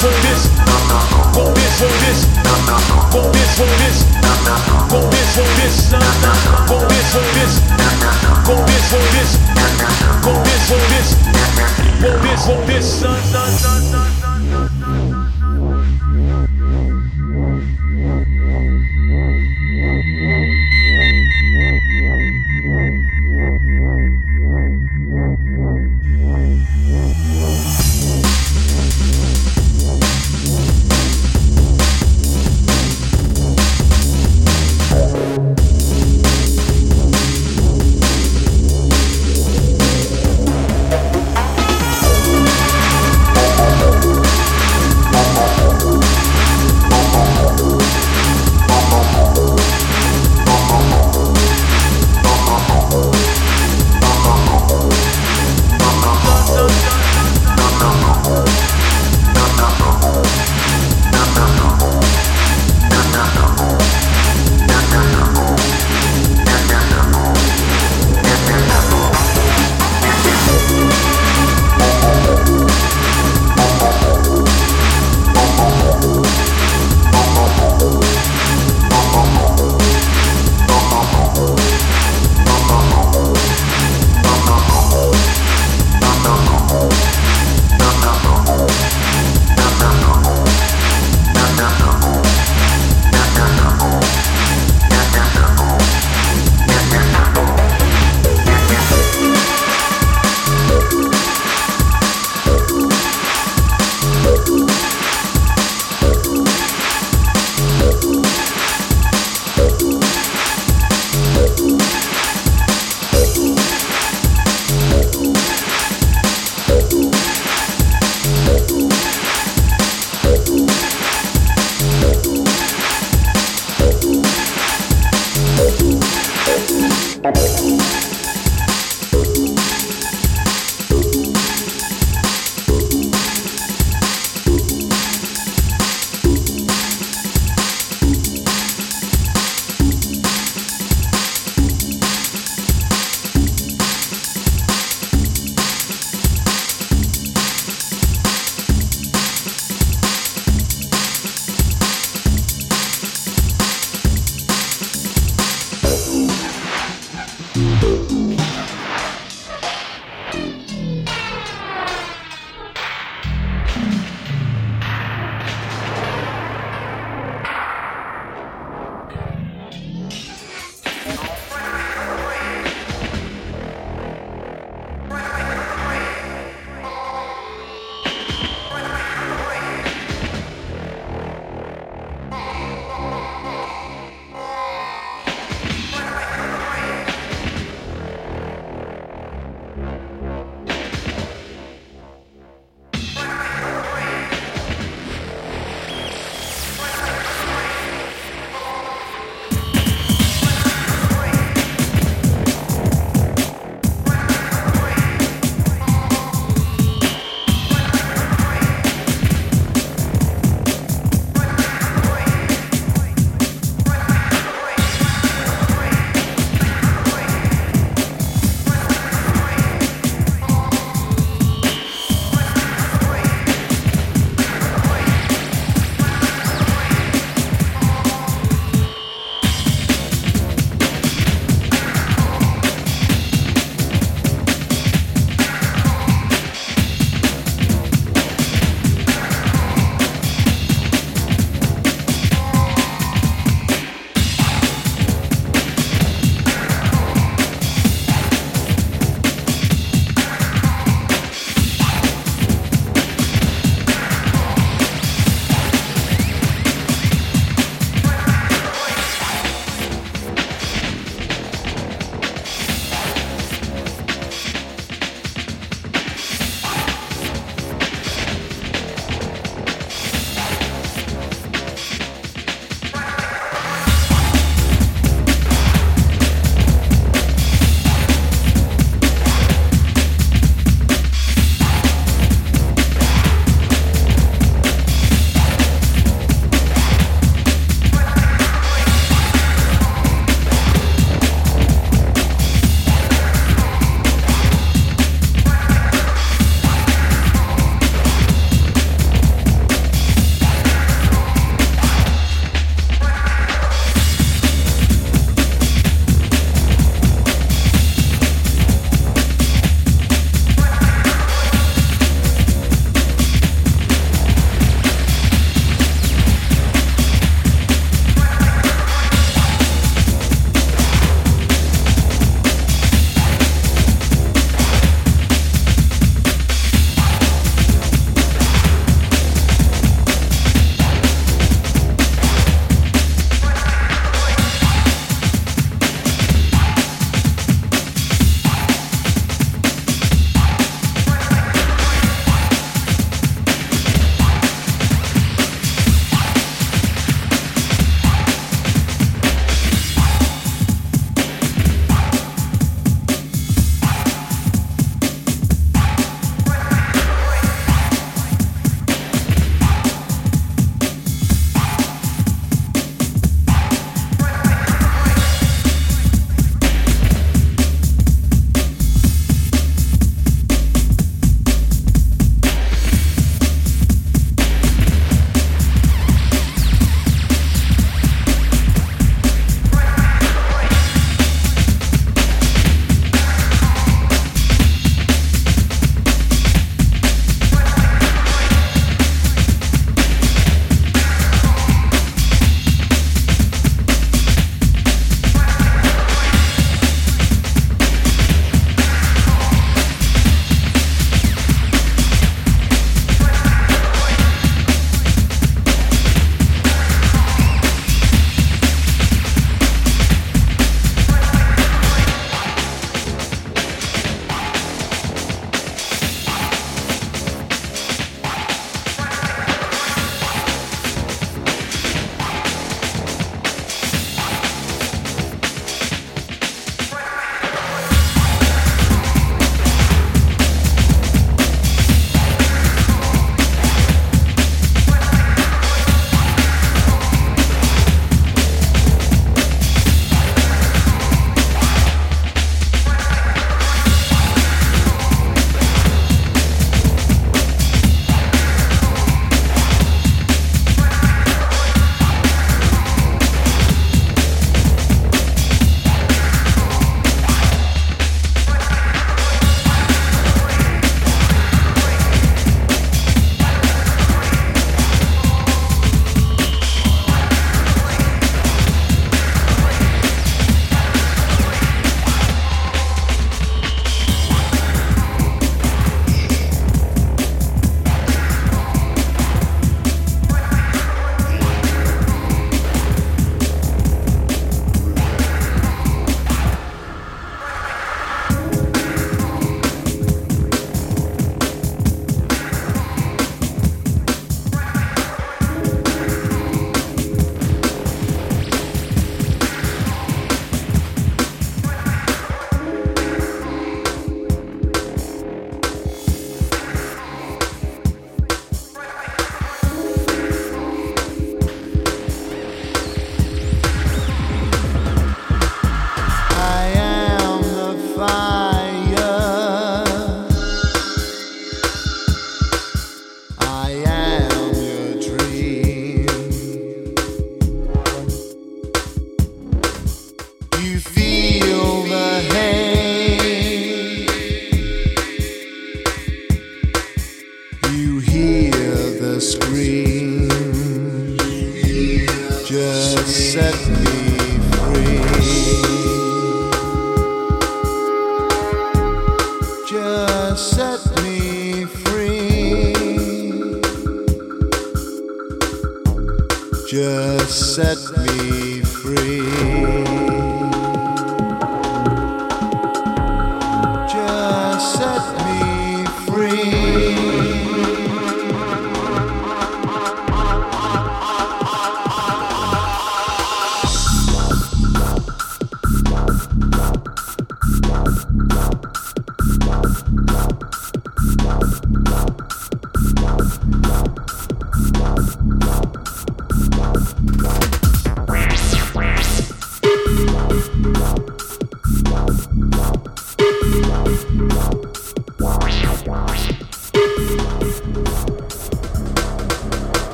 Go this, Go this! Go this! Go this! Go this! Go this! Go this! Go this! Go this! Go this!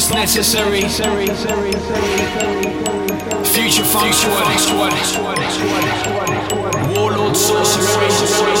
Darkness necessary. Future funk squad. Warlord sorcery.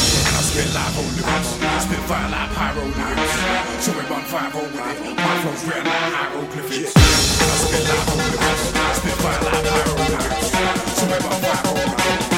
And I spit live on lyrics, spit fire like pyro lyrics. So we run five with it, my flow's red like hieroglyphics. I spit live on lyrics, spit fire like pyro lyrics. So we run five with it.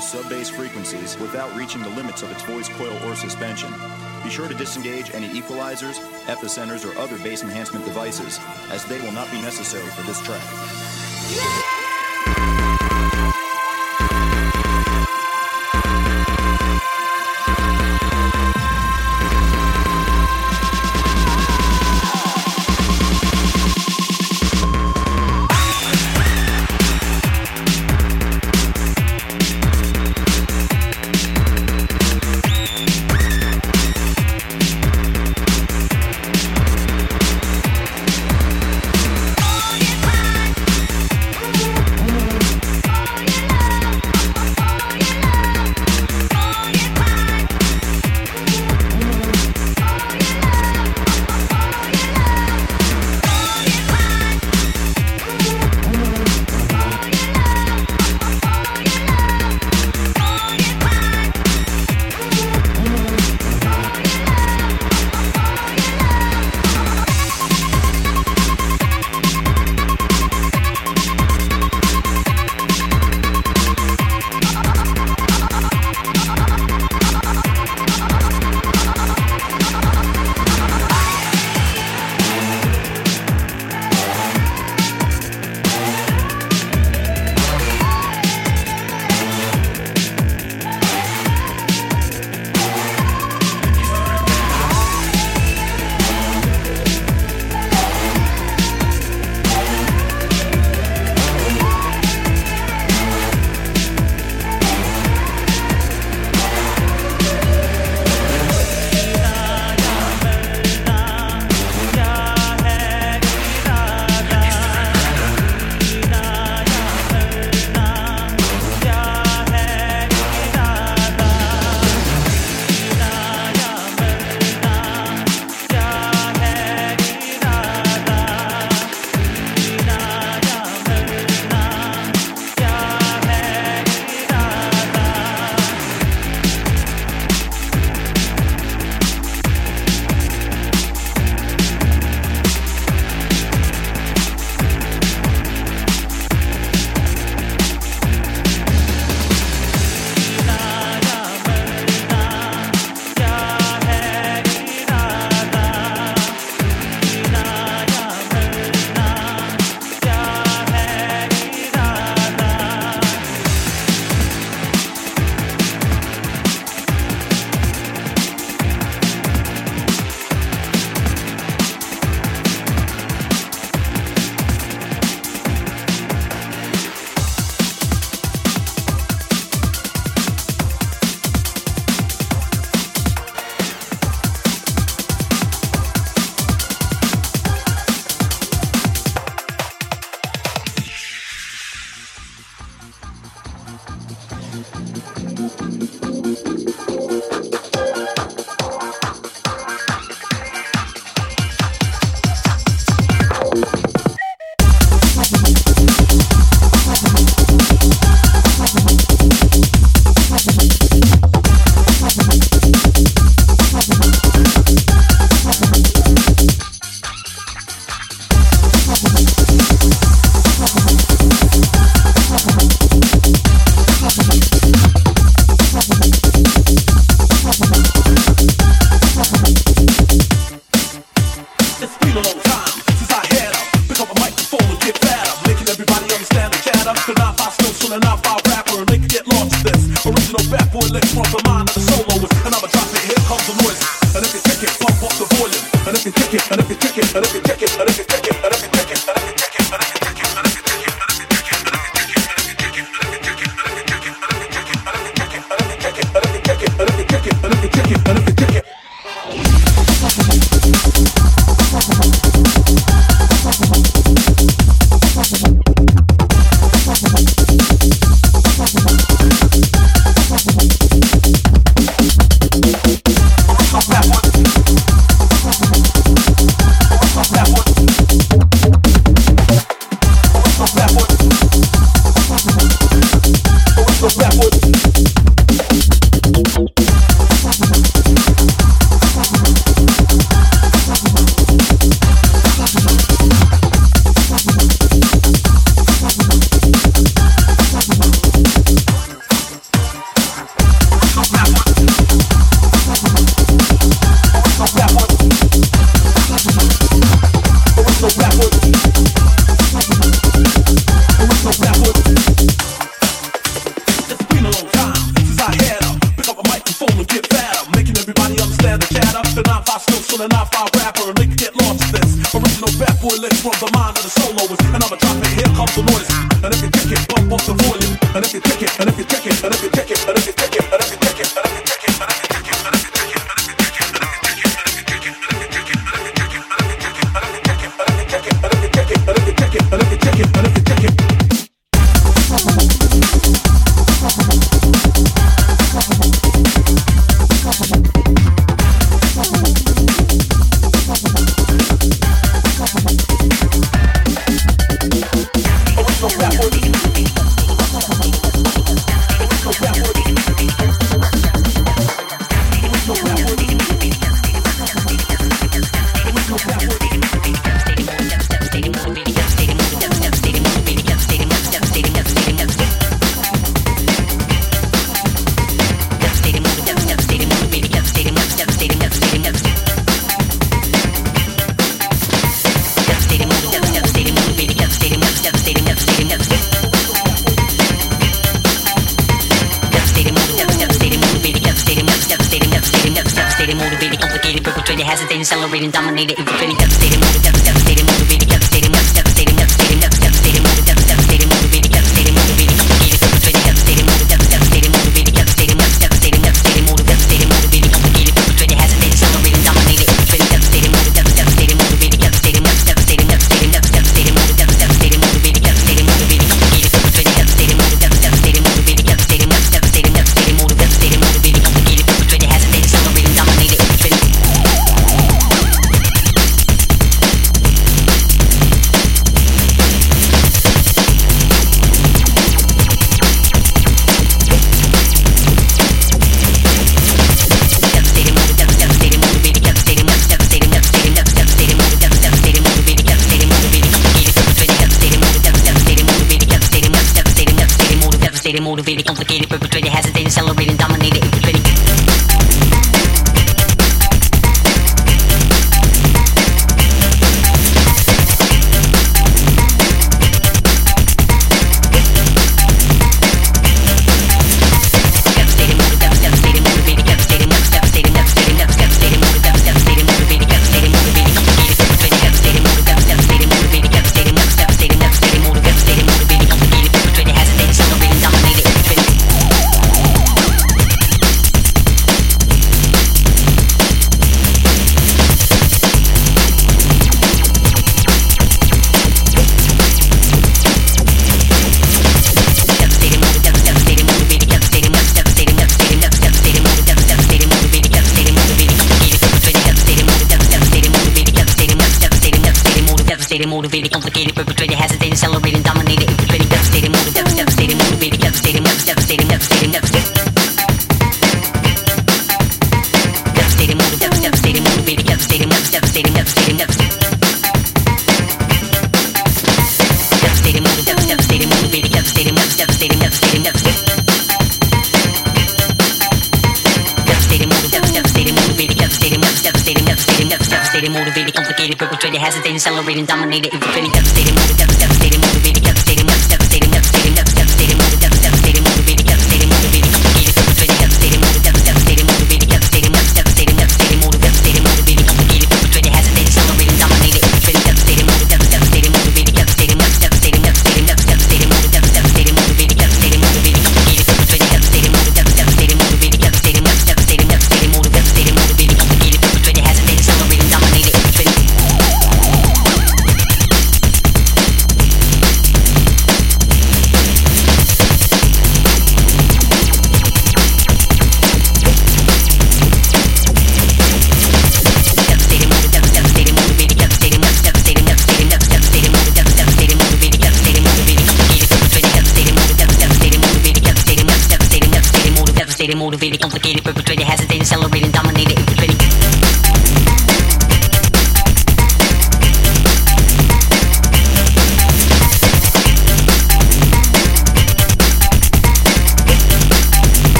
Sub-bass frequencies without reaching the limits of its voice coil or suspension. Be sure to disengage any equalizers, epicenters, or other bass enhancement devices, as they will not be necessary for this track.